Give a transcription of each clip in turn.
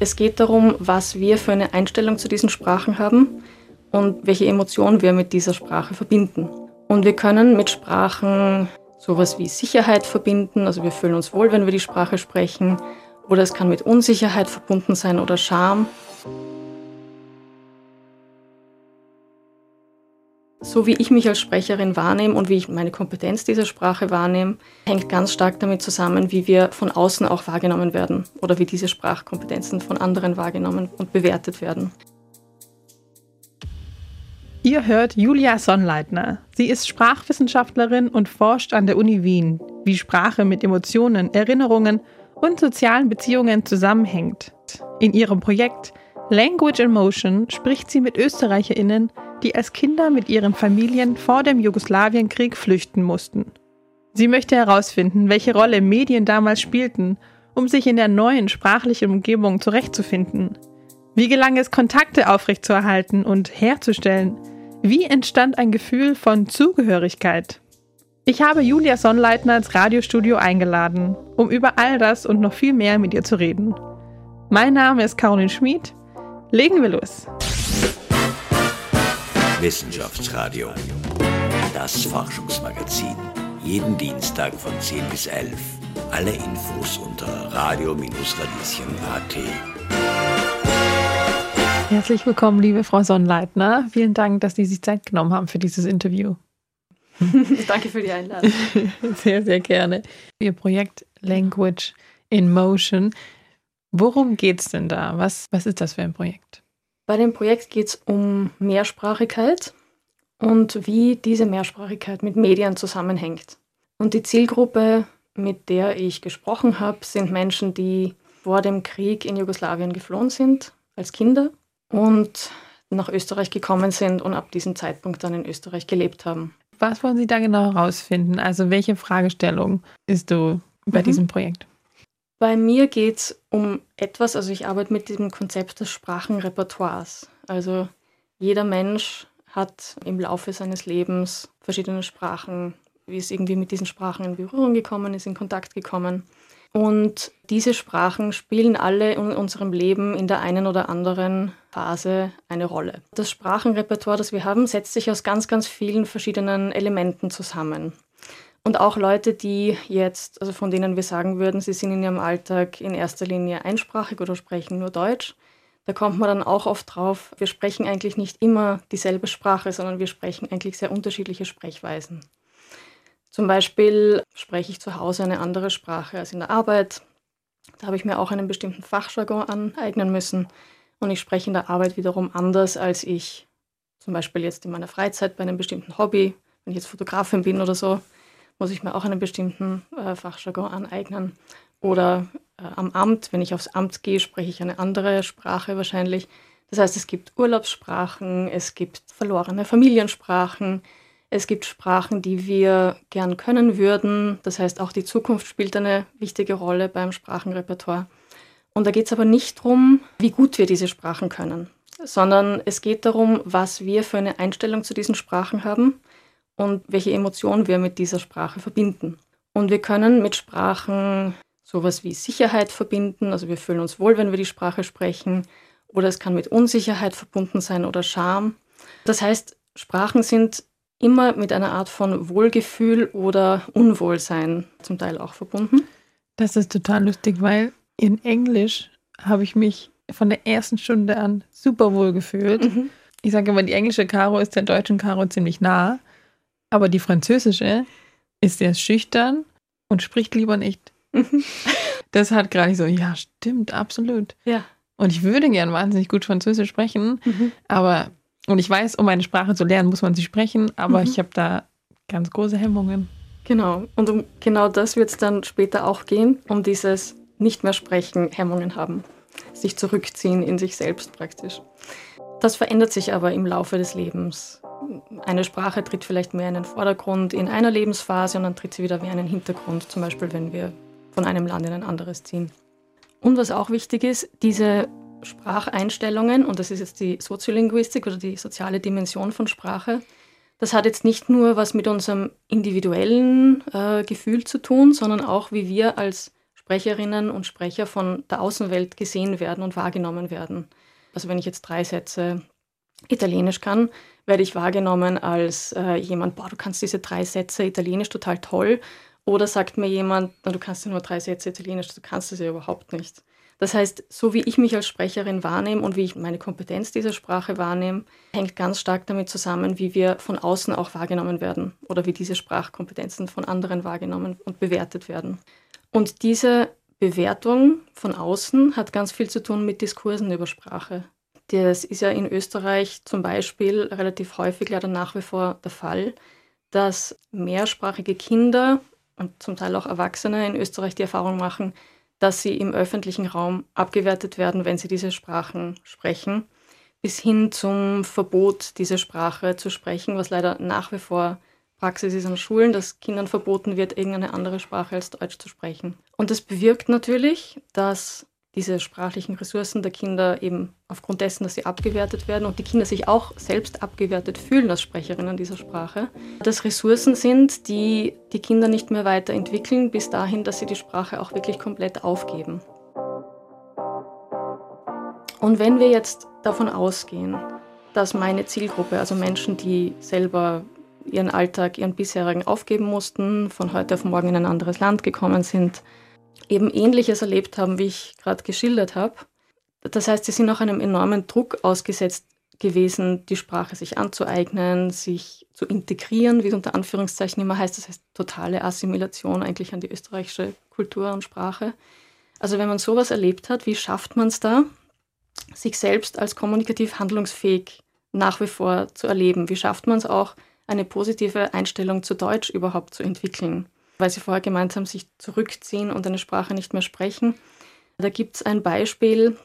Es geht darum, was wir für eine Einstellung zu diesen Sprachen haben und welche Emotionen wir mit dieser Sprache verbinden. Und wir können mit Sprachen sowas wie Sicherheit verbinden, also wir fühlen uns wohl, wenn wir die Sprache sprechen, oder es kann mit Unsicherheit verbunden sein oder Scham. So wie ich mich als Sprecherin wahrnehme und wie ich meine Kompetenz dieser Sprache wahrnehme, hängt ganz stark damit zusammen, wie wir von außen auch wahrgenommen werden oder wie diese Sprachkompetenzen von anderen wahrgenommen und bewertet werden. Ihr hört Julia Sonnleitner. Sie ist Sprachwissenschaftlerin und forscht an der Uni Wien, wie Sprache mit Emotionen, Erinnerungen und sozialen Beziehungen zusammenhängt. In ihrem Projekt Language in Motion spricht sie mit Österreicherinnen, die als Kinder mit ihren Familien vor dem Jugoslawienkrieg flüchten mussten. Sie möchte herausfinden, welche Rolle Medien damals spielten, um sich in der neuen sprachlichen Umgebung zurechtzufinden. Wie gelang es, Kontakte aufrechtzuerhalten und herzustellen? Wie entstand ein Gefühl von Zugehörigkeit? Ich habe Julia Sonnleitner ins Radiostudio eingeladen, um über all das und noch viel mehr mit ihr zu reden. Mein Name ist Caroline Schmid. Legen wir los. Wissenschaftsradio. Das Forschungsmagazin. Jeden Dienstag von 10 bis 11. Alle Infos unter radio-radieschen.at. Herzlich willkommen, liebe Frau Sonnleitner. Vielen Dank, dass Sie sich Zeit genommen haben für dieses Interview. Danke für die Einladung. Sehr, sehr gerne. Ihr Projekt Language in Motion. Worum geht es denn da? Was, was ist das für ein Projekt? Bei dem Projekt geht es um Mehrsprachigkeit und wie diese Mehrsprachigkeit mit Medien zusammenhängt. Und die Zielgruppe, mit der ich gesprochen habe, sind Menschen, die vor dem Krieg in Jugoslawien geflohen sind als Kinder und nach Österreich gekommen sind und ab diesem Zeitpunkt dann in Österreich gelebt haben. Was wollen Sie da genau herausfinden? Also welche Fragestellung ist du bei mhm. diesem Projekt? Bei mir geht es um etwas, also ich arbeite mit dem Konzept des Sprachenrepertoires. Also jeder Mensch hat im Laufe seines Lebens verschiedene Sprachen, wie es irgendwie mit diesen Sprachen in Berührung gekommen ist, in Kontakt gekommen. Und diese Sprachen spielen alle in unserem Leben in der einen oder anderen Phase eine Rolle. Das Sprachenrepertoire, das wir haben, setzt sich aus ganz, ganz vielen verschiedenen Elementen zusammen. Und auch Leute, die jetzt, also von denen wir sagen würden, sie sind in ihrem Alltag in erster Linie einsprachig oder sprechen nur Deutsch, da kommt man dann auch oft drauf, wir sprechen eigentlich nicht immer dieselbe Sprache, sondern wir sprechen eigentlich sehr unterschiedliche Sprechweisen. Zum Beispiel spreche ich zu Hause eine andere Sprache als in der Arbeit. Da habe ich mir auch einen bestimmten Fachjargon aneignen müssen. Und ich spreche in der Arbeit wiederum anders, als ich zum Beispiel jetzt in meiner Freizeit bei einem bestimmten Hobby, wenn ich jetzt Fotografin bin oder so, muss ich mir auch einen bestimmten äh, Fachjargon aneignen. Oder äh, am Amt, wenn ich aufs Amt gehe, spreche ich eine andere Sprache wahrscheinlich. Das heißt, es gibt Urlaubssprachen, es gibt verlorene Familiensprachen, es gibt Sprachen, die wir gern können würden. Das heißt, auch die Zukunft spielt eine wichtige Rolle beim Sprachenrepertoire. Und da geht es aber nicht darum, wie gut wir diese Sprachen können, sondern es geht darum, was wir für eine Einstellung zu diesen Sprachen haben und welche Emotionen wir mit dieser Sprache verbinden. Und wir können mit Sprachen sowas wie Sicherheit verbinden, also wir fühlen uns wohl, wenn wir die Sprache sprechen, oder es kann mit Unsicherheit verbunden sein oder Scham. Das heißt, Sprachen sind immer mit einer Art von Wohlgefühl oder Unwohlsein zum Teil auch verbunden. Das ist total lustig, weil in Englisch habe ich mich von der ersten Stunde an super wohl gefühlt. Mhm. Ich sage immer, die englische Karo ist der deutschen Karo ziemlich nah, aber die französische ist sehr schüchtern und spricht lieber nicht. Mhm. Das hat gerade so, ja, stimmt, absolut. Ja. Und ich würde gern wahnsinnig gut Französisch sprechen, mhm. aber und ich weiß, um eine Sprache zu lernen, muss man sie sprechen, aber mhm. ich habe da ganz große Hemmungen. Genau. Und um genau das wird es dann später auch gehen, um dieses nicht mehr sprechen, Hemmungen haben, sich zurückziehen in sich selbst praktisch. Das verändert sich aber im Laufe des Lebens. Eine Sprache tritt vielleicht mehr in den Vordergrund in einer Lebensphase und dann tritt sie wieder mehr in den Hintergrund, zum Beispiel wenn wir von einem Land in ein anderes ziehen. Und was auch wichtig ist, diese Spracheinstellungen, und das ist jetzt die Soziolinguistik oder die soziale Dimension von Sprache, das hat jetzt nicht nur was mit unserem individuellen äh, Gefühl zu tun, sondern auch, wie wir als Sprecherinnen und Sprecher von der Außenwelt gesehen werden und wahrgenommen werden. Also wenn ich jetzt drei Sätze Italienisch kann, werde ich wahrgenommen als äh, jemand, boah, du kannst diese drei Sätze Italienisch total toll. Oder sagt mir jemand, na, du kannst ja nur drei Sätze Italienisch, du kannst es ja überhaupt nicht. Das heißt, so wie ich mich als Sprecherin wahrnehme und wie ich meine Kompetenz dieser Sprache wahrnehme, hängt ganz stark damit zusammen, wie wir von außen auch wahrgenommen werden oder wie diese Sprachkompetenzen von anderen wahrgenommen und bewertet werden. Und diese Bewertung von außen hat ganz viel zu tun mit Diskursen über Sprache. Das ist ja in Österreich zum Beispiel relativ häufig leider nach wie vor der Fall, dass mehrsprachige Kinder und zum Teil auch Erwachsene in Österreich die Erfahrung machen, dass sie im öffentlichen Raum abgewertet werden, wenn sie diese Sprachen sprechen, bis hin zum Verbot, diese Sprache zu sprechen, was leider nach wie vor Praxis ist an Schulen, dass Kindern verboten wird, irgendeine andere Sprache als Deutsch zu sprechen. Und das bewirkt natürlich, dass diese sprachlichen Ressourcen der Kinder eben aufgrund dessen, dass sie abgewertet werden und die Kinder sich auch selbst abgewertet fühlen als Sprecherinnen dieser Sprache, dass Ressourcen sind, die die Kinder nicht mehr weiterentwickeln, bis dahin, dass sie die Sprache auch wirklich komplett aufgeben. Und wenn wir jetzt davon ausgehen, dass meine Zielgruppe, also Menschen, die selber ihren Alltag, ihren bisherigen aufgeben mussten, von heute auf morgen in ein anderes Land gekommen sind, eben Ähnliches erlebt haben, wie ich gerade geschildert habe. Das heißt, sie sind auch einem enormen Druck ausgesetzt gewesen, die Sprache sich anzueignen, sich zu integrieren, wie es unter Anführungszeichen immer heißt. Das heißt totale Assimilation eigentlich an die österreichische Kultur und Sprache. Also wenn man sowas erlebt hat, wie schafft man es da, sich selbst als kommunikativ handlungsfähig nach wie vor zu erleben? Wie schafft man es auch, eine positive Einstellung zu Deutsch überhaupt zu entwickeln? weil Sie vorher gemeint haben, sich zurückziehen und eine Sprache nicht mehr sprechen. Da gibt es ein Beispiel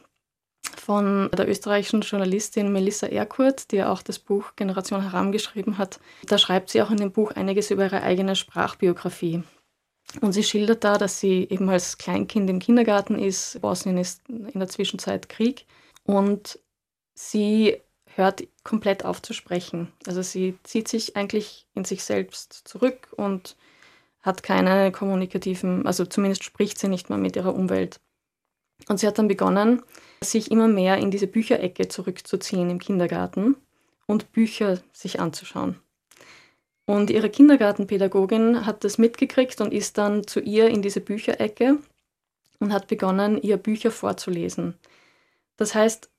von der österreichischen Journalistin Melissa Erkurt, die ja auch das Buch Generation Haram geschrieben hat. Da schreibt sie auch in dem Buch einiges über ihre eigene Sprachbiografie. Und sie schildert da, dass sie eben als Kleinkind im Kindergarten ist. Bosnien ist in der Zwischenzeit Krieg. Und sie hört komplett auf zu sprechen. Also sie zieht sich eigentlich in sich selbst zurück und hat keine kommunikativen, also zumindest spricht sie nicht mehr mit ihrer Umwelt. Und sie hat dann begonnen, sich immer mehr in diese Bücherecke zurückzuziehen im Kindergarten und Bücher sich anzuschauen. Und ihre Kindergartenpädagogin hat das mitgekriegt und ist dann zu ihr in diese Bücherecke und hat begonnen, ihr Bücher vorzulesen. Das heißt,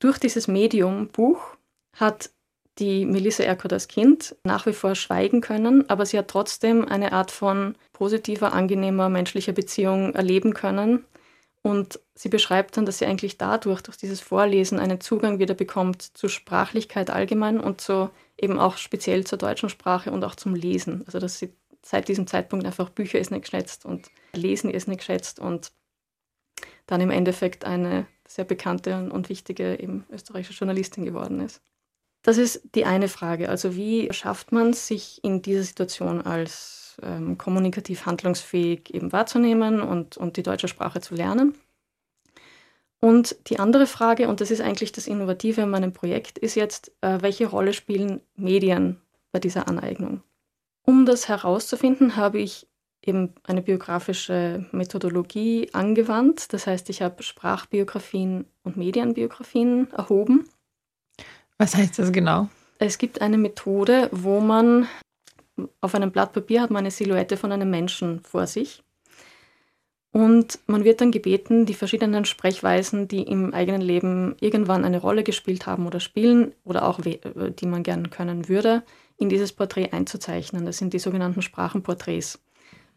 durch dieses Medium Buch hat die Melissa Erkot als Kind nach wie vor schweigen können, aber sie hat trotzdem eine Art von positiver, angenehmer menschlicher Beziehung erleben können. Und sie beschreibt dann, dass sie eigentlich dadurch, durch dieses Vorlesen, einen Zugang wieder bekommt zur Sprachlichkeit allgemein und so eben auch speziell zur deutschen Sprache und auch zum Lesen. Also dass sie seit diesem Zeitpunkt einfach Bücher ist nicht geschätzt und Lesen ist nicht geschätzt und dann im Endeffekt eine sehr bekannte und wichtige eben österreichische Journalistin geworden ist. Das ist die eine Frage. Also wie schafft man es, sich in dieser Situation als ähm, kommunikativ handlungsfähig eben wahrzunehmen und, und die deutsche Sprache zu lernen? Und die andere Frage, und das ist eigentlich das Innovative in meinem Projekt, ist jetzt, äh, welche Rolle spielen Medien bei dieser Aneignung? Um das herauszufinden, habe ich eben eine biografische Methodologie angewandt. Das heißt, ich habe Sprachbiografien und Medienbiografien erhoben was heißt das genau? Es gibt eine Methode, wo man auf einem Blatt Papier hat man eine Silhouette von einem Menschen vor sich. Und man wird dann gebeten, die verschiedenen Sprechweisen, die im eigenen Leben irgendwann eine Rolle gespielt haben oder spielen oder auch die man gern können würde, in dieses Porträt einzuzeichnen. Das sind die sogenannten Sprachenporträts.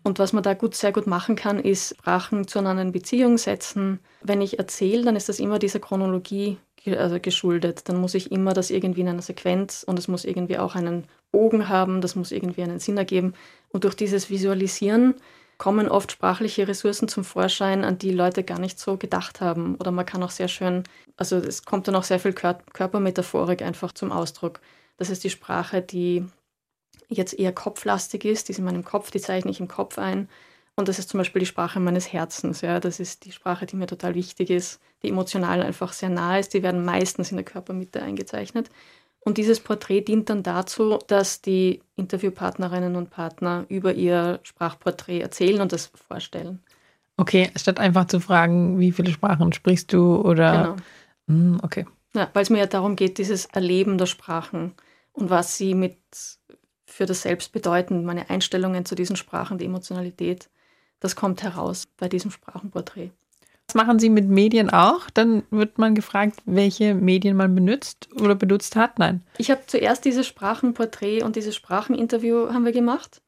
Und was man da gut, sehr gut machen kann, ist Sprachen zueinander in Beziehung setzen. Wenn ich erzähle, dann ist das immer dieser Chronologie also geschuldet. Dann muss ich immer das irgendwie in einer Sequenz und es muss irgendwie auch einen Bogen haben, das muss irgendwie einen Sinn ergeben. Und durch dieses Visualisieren kommen oft sprachliche Ressourcen zum Vorschein, an die Leute gar nicht so gedacht haben. Oder man kann auch sehr schön, also es kommt dann auch sehr viel Kör Körpermetaphorik einfach zum Ausdruck. Das ist die Sprache, die jetzt eher kopflastig ist, die ist in meinem Kopf, die zeichne ich im Kopf ein. Und das ist zum Beispiel die Sprache meines Herzens. Ja. Das ist die Sprache, die mir total wichtig ist, die emotional einfach sehr nah ist. Die werden meistens in der Körpermitte eingezeichnet. Und dieses Porträt dient dann dazu, dass die Interviewpartnerinnen und Partner über ihr Sprachporträt erzählen und das vorstellen. Okay, statt einfach zu fragen, wie viele Sprachen sprichst du oder. Genau. okay. Ja, weil es mir ja darum geht, dieses Erleben der Sprachen und was sie mit für das Selbst bedeuten, meine Einstellungen zu diesen Sprachen, die Emotionalität, das kommt heraus bei diesem Sprachenporträt. Das machen Sie mit Medien auch? Dann wird man gefragt, welche Medien man benutzt oder benutzt hat? Nein. Ich habe zuerst dieses Sprachenporträt und dieses Spracheninterview haben wir gemacht.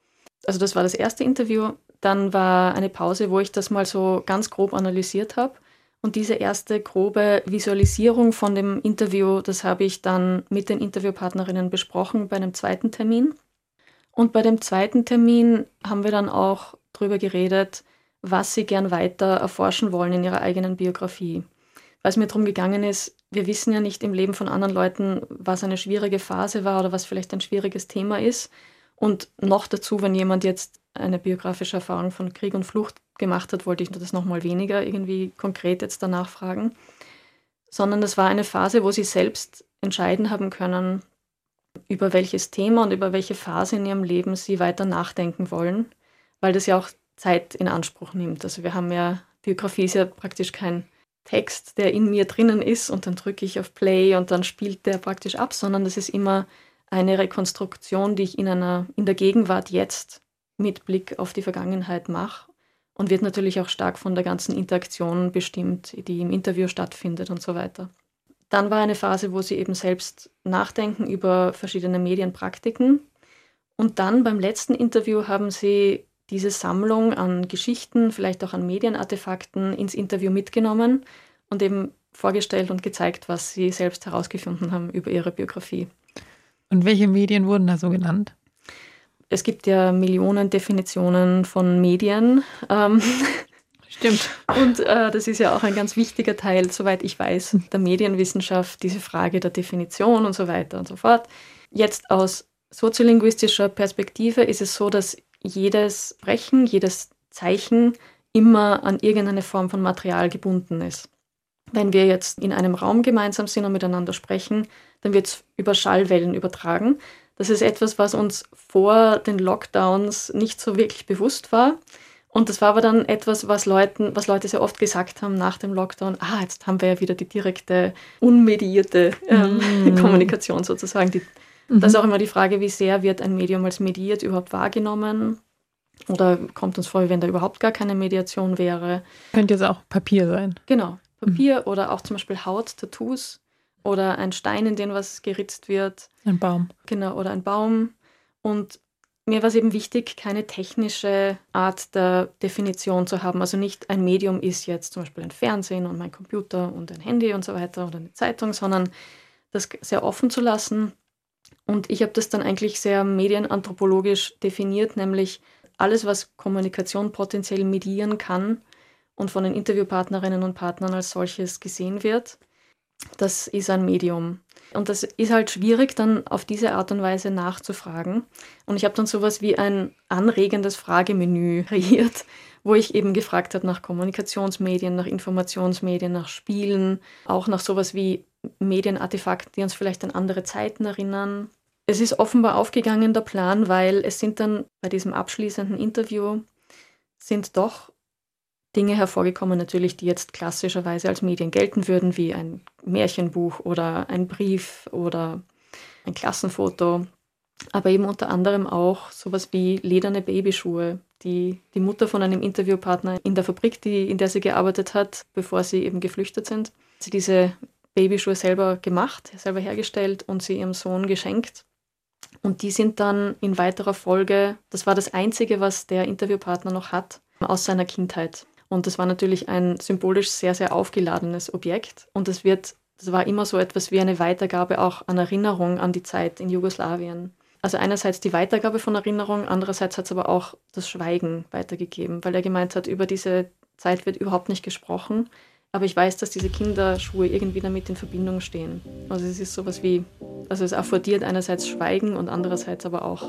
Also das war das erste Interview. Dann war eine Pause, wo ich das mal so ganz grob analysiert habe. Und diese erste grobe Visualisierung von dem Interview, das habe ich dann mit den Interviewpartnerinnen besprochen bei einem zweiten Termin. Und bei dem zweiten Termin haben wir dann auch darüber geredet, was sie gern weiter erforschen wollen in ihrer eigenen Biografie. Weil es mir darum gegangen ist, wir wissen ja nicht im Leben von anderen Leuten, was eine schwierige Phase war oder was vielleicht ein schwieriges Thema ist. Und noch dazu, wenn jemand jetzt eine biografische Erfahrung von Krieg und Flucht gemacht hat, wollte ich das nochmal weniger irgendwie konkret jetzt danach fragen. Sondern das war eine Phase, wo sie selbst entscheiden haben können, über welches Thema und über welche Phase in ihrem Leben sie weiter nachdenken wollen, weil das ja auch Zeit in Anspruch nimmt. Also wir haben ja, Biografie ist ja praktisch kein Text, der in mir drinnen ist und dann drücke ich auf Play und dann spielt der praktisch ab, sondern das ist immer eine Rekonstruktion, die ich in einer in der Gegenwart jetzt mit Blick auf die Vergangenheit mache und wird natürlich auch stark von der ganzen Interaktion bestimmt, die im Interview stattfindet und so weiter. Dann war eine Phase, wo sie eben selbst nachdenken über verschiedene Medienpraktiken. Und dann beim letzten Interview haben sie diese Sammlung an Geschichten, vielleicht auch an Medienartefakten ins Interview mitgenommen und eben vorgestellt und gezeigt, was sie selbst herausgefunden haben über ihre Biografie. Und welche Medien wurden da so genannt? Es gibt ja Millionen Definitionen von Medien. Ähm, Stimmt. Und äh, das ist ja auch ein ganz wichtiger Teil, soweit ich weiß, der Medienwissenschaft, diese Frage der Definition und so weiter und so fort. Jetzt aus soziolinguistischer Perspektive ist es so, dass jedes Sprechen, jedes Zeichen immer an irgendeine Form von Material gebunden ist. Wenn wir jetzt in einem Raum gemeinsam sind und miteinander sprechen, dann wird es über Schallwellen übertragen. Das ist etwas, was uns vor den Lockdowns nicht so wirklich bewusst war. Und das war aber dann etwas, was, Leuten, was Leute sehr oft gesagt haben nach dem Lockdown. Ah, jetzt haben wir ja wieder die direkte, unmediierte ähm, mm. Kommunikation sozusagen, die Mhm. Da ist auch immer die Frage, wie sehr wird ein Medium als mediert überhaupt wahrgenommen? Oder kommt uns vor, wie wenn da überhaupt gar keine Mediation wäre? Könnte jetzt auch Papier sein. Genau, Papier mhm. oder auch zum Beispiel Haut, Tattoos oder ein Stein, in den was geritzt wird. Ein Baum. Genau, oder ein Baum. Und mir war es eben wichtig, keine technische Art der Definition zu haben. Also nicht ein Medium ist jetzt zum Beispiel ein Fernsehen und mein Computer und ein Handy und so weiter oder eine Zeitung, sondern das sehr offen zu lassen und ich habe das dann eigentlich sehr medienanthropologisch definiert, nämlich alles, was Kommunikation potenziell medieren kann und von den Interviewpartnerinnen und Partnern als solches gesehen wird, das ist ein Medium. Und das ist halt schwierig, dann auf diese Art und Weise nachzufragen. Und ich habe dann sowas wie ein anregendes Fragemenü kreiert, wo ich eben gefragt habe nach Kommunikationsmedien, nach Informationsmedien, nach Spielen, auch nach sowas wie Medienartefakten, die uns vielleicht an andere Zeiten erinnern. Es ist offenbar aufgegangen, der Plan, weil es sind dann bei diesem abschließenden Interview sind doch Dinge hervorgekommen, natürlich, die jetzt klassischerweise als Medien gelten würden, wie ein Märchenbuch oder ein Brief oder ein Klassenfoto, aber eben unter anderem auch sowas wie lederne Babyschuhe, die die Mutter von einem Interviewpartner in der Fabrik, die, in der sie gearbeitet hat, bevor sie eben geflüchtet sind, sie diese Babyschuhe selber gemacht, selber hergestellt und sie ihrem Sohn geschenkt. Und die sind dann in weiterer Folge, das war das Einzige, was der Interviewpartner noch hat, aus seiner Kindheit. Und das war natürlich ein symbolisch sehr, sehr aufgeladenes Objekt. Und das wird, das war immer so etwas wie eine Weitergabe auch an Erinnerung an die Zeit in Jugoslawien. Also einerseits die Weitergabe von Erinnerung, andererseits hat es aber auch das Schweigen weitergegeben, weil er gemeint hat, über diese Zeit wird überhaupt nicht gesprochen. Aber ich weiß, dass diese Kinderschuhe irgendwie damit in Verbindung stehen. Also es ist sowas wie, also es affordiert einerseits Schweigen und andererseits aber auch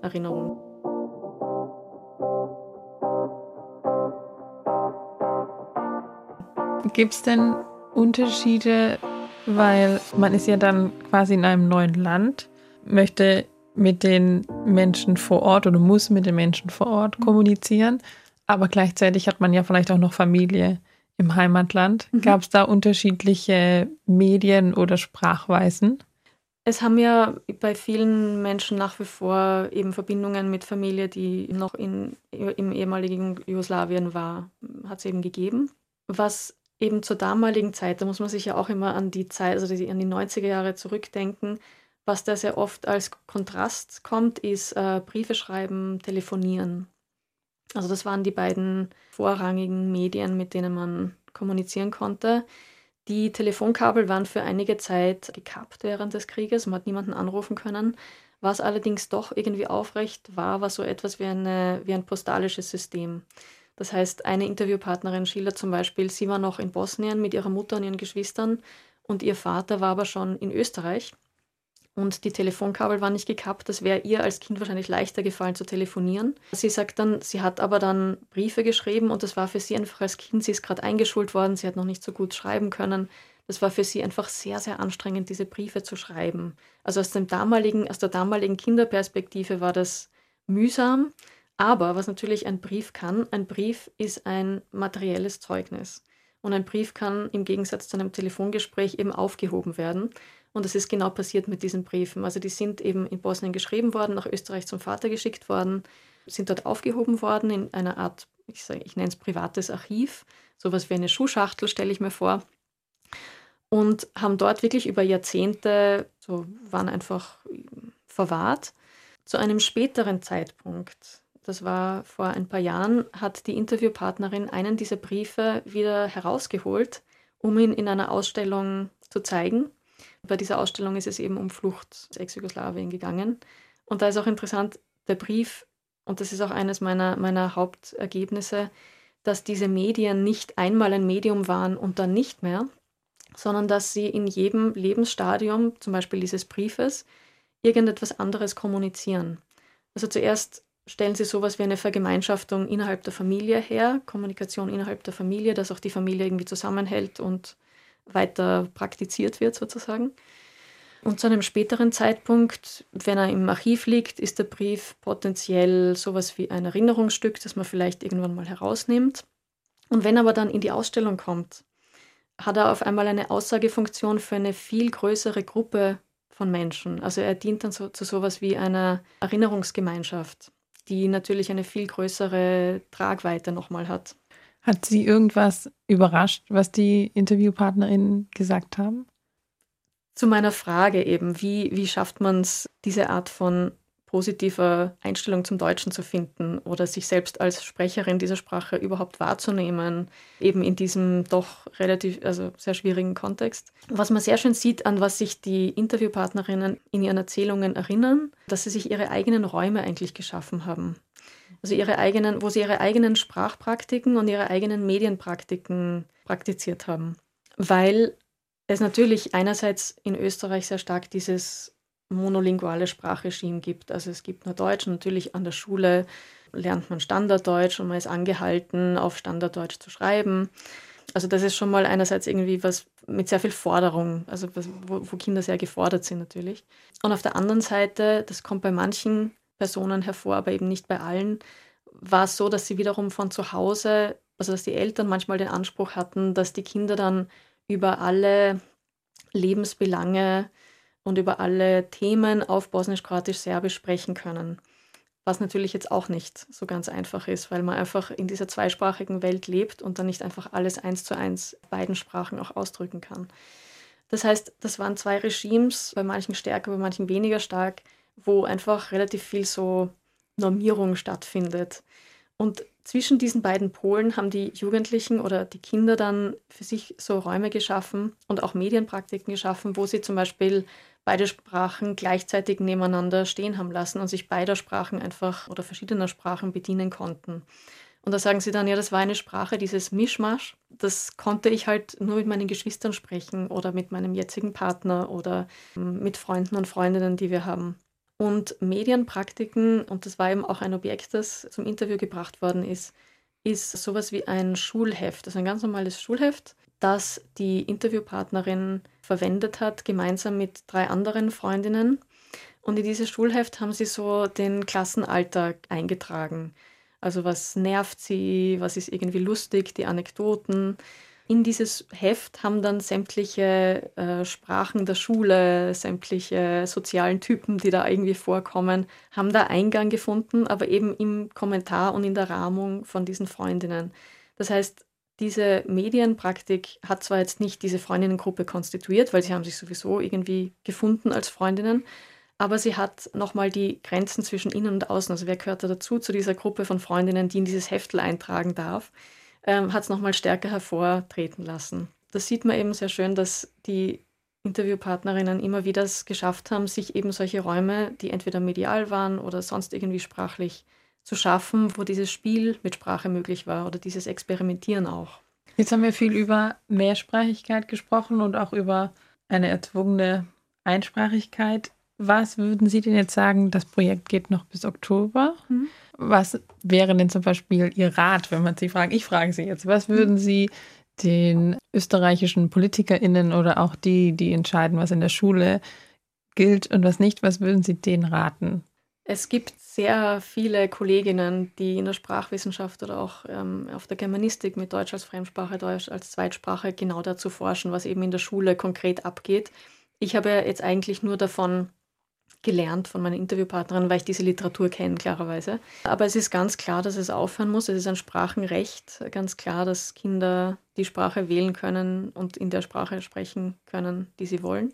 Erinnerung. Gibt es denn Unterschiede, weil man ist ja dann quasi in einem neuen Land, möchte mit den Menschen vor Ort oder muss mit den Menschen vor Ort kommunizieren. Aber gleichzeitig hat man ja vielleicht auch noch Familie im Heimatland. Mhm. Gab es da unterschiedliche Medien oder Sprachweisen? Es haben ja bei vielen Menschen nach wie vor eben Verbindungen mit Familie, die noch in, im ehemaligen Jugoslawien war, hat es eben gegeben. Was eben zur damaligen Zeit, da muss man sich ja auch immer an die Zeit, also die, an die 90er Jahre zurückdenken, was da sehr oft als Kontrast kommt, ist äh, Briefe schreiben, telefonieren. Also das waren die beiden vorrangigen Medien, mit denen man kommunizieren konnte. Die Telefonkabel waren für einige Zeit gekappt während des Krieges, man hat niemanden anrufen können. Was allerdings doch irgendwie aufrecht war, war so etwas wie, eine, wie ein postalisches System. Das heißt, eine Interviewpartnerin schildert zum Beispiel, sie war noch in Bosnien mit ihrer Mutter und ihren Geschwistern und ihr Vater war aber schon in Österreich und die Telefonkabel waren nicht gekappt. Das wäre ihr als Kind wahrscheinlich leichter gefallen zu telefonieren. Sie sagt dann, sie hat aber dann Briefe geschrieben und das war für sie einfach als Kind, sie ist gerade eingeschult worden, sie hat noch nicht so gut schreiben können. Das war für sie einfach sehr, sehr anstrengend, diese Briefe zu schreiben. Also aus, dem damaligen, aus der damaligen Kinderperspektive war das mühsam. Aber was natürlich ein Brief kann, ein Brief ist ein materielles Zeugnis. Und ein Brief kann im Gegensatz zu einem Telefongespräch eben aufgehoben werden. Und das ist genau passiert mit diesen Briefen. Also die sind eben in Bosnien geschrieben worden, nach Österreich zum Vater geschickt worden, sind dort aufgehoben worden in einer Art, ich, sage, ich nenne es privates Archiv, sowas wie eine Schuhschachtel, stelle ich mir vor. Und haben dort wirklich über Jahrzehnte, so waren einfach verwahrt. Zu einem späteren Zeitpunkt, das war vor ein paar Jahren, hat die Interviewpartnerin einen dieser Briefe wieder herausgeholt, um ihn in einer Ausstellung zu zeigen. Bei dieser Ausstellung ist es eben um Flucht aus Ex-Jugoslawien gegangen. Und da ist auch interessant, der Brief, und das ist auch eines meiner, meiner Hauptergebnisse, dass diese Medien nicht einmal ein Medium waren und dann nicht mehr, sondern dass sie in jedem Lebensstadium, zum Beispiel dieses Briefes, irgendetwas anderes kommunizieren. Also zuerst stellen sie sowas wie eine Vergemeinschaftung innerhalb der Familie her, Kommunikation innerhalb der Familie, dass auch die Familie irgendwie zusammenhält und weiter praktiziert wird sozusagen. Und zu einem späteren Zeitpunkt, wenn er im Archiv liegt, ist der Brief potenziell sowas wie ein Erinnerungsstück, das man vielleicht irgendwann mal herausnimmt. Und wenn er aber dann in die Ausstellung kommt, hat er auf einmal eine Aussagefunktion für eine viel größere Gruppe von Menschen. Also er dient dann so, zu sowas wie einer Erinnerungsgemeinschaft, die natürlich eine viel größere Tragweite nochmal hat. Hat Sie irgendwas überrascht, was die Interviewpartnerinnen gesagt haben? Zu meiner Frage eben, wie, wie schafft man es, diese Art von positiver Einstellung zum Deutschen zu finden oder sich selbst als Sprecherin dieser Sprache überhaupt wahrzunehmen, eben in diesem doch relativ, also sehr schwierigen Kontext. Was man sehr schön sieht, an was sich die Interviewpartnerinnen in ihren Erzählungen erinnern, dass sie sich ihre eigenen Räume eigentlich geschaffen haben also ihre eigenen, wo sie ihre eigenen Sprachpraktiken und ihre eigenen Medienpraktiken praktiziert haben. Weil es natürlich einerseits in Österreich sehr stark dieses monolinguale Sprachregime gibt. Also es gibt nur Deutsch, natürlich an der Schule lernt man Standarddeutsch und man ist angehalten, auf Standarddeutsch zu schreiben. Also das ist schon mal einerseits irgendwie was mit sehr viel Forderung, also wo, wo Kinder sehr gefordert sind natürlich. Und auf der anderen Seite, das kommt bei manchen Personen hervor, aber eben nicht bei allen, war es so, dass sie wiederum von zu Hause, also dass die Eltern manchmal den Anspruch hatten, dass die Kinder dann über alle Lebensbelange und über alle Themen auf Bosnisch, Kroatisch, Serbisch sprechen können. Was natürlich jetzt auch nicht so ganz einfach ist, weil man einfach in dieser zweisprachigen Welt lebt und dann nicht einfach alles eins zu eins beiden Sprachen auch ausdrücken kann. Das heißt, das waren zwei Regimes, bei manchen stärker, bei manchen weniger stark, wo einfach relativ viel so Normierung stattfindet. Und zwischen diesen beiden Polen haben die Jugendlichen oder die Kinder dann für sich so Räume geschaffen und auch Medienpraktiken geschaffen, wo sie zum Beispiel beide Sprachen gleichzeitig nebeneinander stehen haben lassen und sich beider Sprachen einfach oder verschiedener Sprachen bedienen konnten. Und da sagen sie dann, ja, das war eine Sprache, dieses Mischmasch, das konnte ich halt nur mit meinen Geschwistern sprechen oder mit meinem jetzigen Partner oder ähm, mit Freunden und Freundinnen, die wir haben. Und Medienpraktiken, und das war eben auch ein Objekt, das zum Interview gebracht worden ist, ist sowas wie ein Schulheft, also ein ganz normales Schulheft, das die Interviewpartnerin verwendet hat, gemeinsam mit drei anderen Freundinnen. Und in dieses Schulheft haben sie so den Klassenalltag eingetragen. Also was nervt sie, was ist irgendwie lustig, die Anekdoten. In dieses Heft haben dann sämtliche äh, Sprachen der Schule, sämtliche sozialen Typen, die da irgendwie vorkommen, haben da Eingang gefunden, aber eben im Kommentar und in der Rahmung von diesen Freundinnen. Das heißt, diese Medienpraktik hat zwar jetzt nicht diese Freundinnengruppe konstituiert, weil sie haben sich sowieso irgendwie gefunden als Freundinnen, aber sie hat nochmal die Grenzen zwischen innen und außen, also wer gehört da dazu, zu dieser Gruppe von Freundinnen, die in dieses Heftel eintragen darf, ähm, hat es nochmal stärker hervortreten lassen. Das sieht man eben sehr schön, dass die Interviewpartnerinnen immer wieder es geschafft haben, sich eben solche Räume, die entweder medial waren oder sonst irgendwie sprachlich zu schaffen, wo dieses Spiel mit Sprache möglich war oder dieses Experimentieren auch. Jetzt haben wir viel über Mehrsprachigkeit gesprochen und auch über eine erzwungene Einsprachigkeit. Was würden Sie denn jetzt sagen, das Projekt geht noch bis Oktober? Mhm. Was wäre denn zum Beispiel Ihr Rat, wenn man Sie fragt? Ich frage Sie jetzt, was würden Sie den österreichischen PolitikerInnen oder auch die, die entscheiden, was in der Schule gilt und was nicht, was würden Sie denen raten? Es gibt sehr viele Kolleginnen, die in der Sprachwissenschaft oder auch ähm, auf der Germanistik mit Deutsch als Fremdsprache, Deutsch als Zweitsprache genau dazu forschen, was eben in der Schule konkret abgeht. Ich habe jetzt eigentlich nur davon gelernt von meiner Interviewpartnerin, weil ich diese Literatur kenne, klarerweise. Aber es ist ganz klar, dass es aufhören muss. Es ist ein Sprachenrecht, ganz klar, dass Kinder die Sprache wählen können und in der Sprache sprechen können, die sie wollen.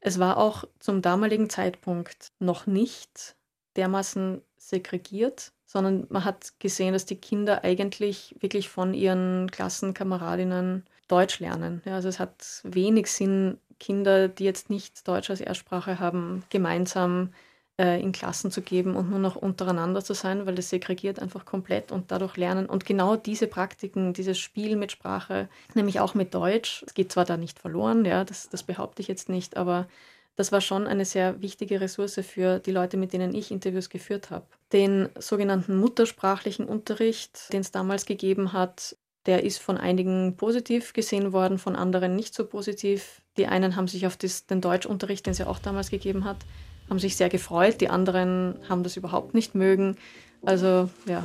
Es war auch zum damaligen Zeitpunkt noch nicht dermaßen segregiert, sondern man hat gesehen, dass die Kinder eigentlich wirklich von ihren Klassenkameradinnen Deutsch lernen. Ja, also es hat wenig Sinn, Kinder, die jetzt nicht Deutsch als Erstsprache haben, gemeinsam äh, in Klassen zu geben und nur noch untereinander zu sein, weil das segregiert einfach komplett und dadurch lernen. Und genau diese Praktiken, dieses Spiel mit Sprache, nämlich auch mit Deutsch, es geht zwar da nicht verloren, ja, das, das behaupte ich jetzt nicht, aber das war schon eine sehr wichtige Ressource für die Leute, mit denen ich Interviews geführt habe. Den sogenannten muttersprachlichen Unterricht, den es damals gegeben hat, der ist von einigen positiv gesehen worden, von anderen nicht so positiv. Die einen haben sich auf das, den Deutschunterricht, den es ja auch damals gegeben hat, haben sich sehr gefreut, die anderen haben das überhaupt nicht mögen. Also ja,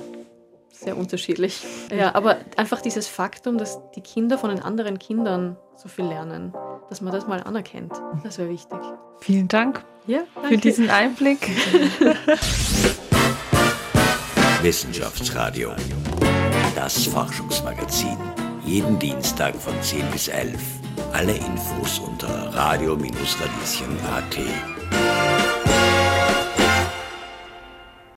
sehr unterschiedlich. Ja, aber einfach dieses Faktum, dass die Kinder von den anderen Kindern so viel lernen, dass man das mal anerkennt, das wäre wichtig. Vielen Dank ja, für diesen Einblick. Wissenschaftsradio, das Forschungsmagazin. Jeden Dienstag von 10 bis 11. Alle Infos unter radio-radieschen.at.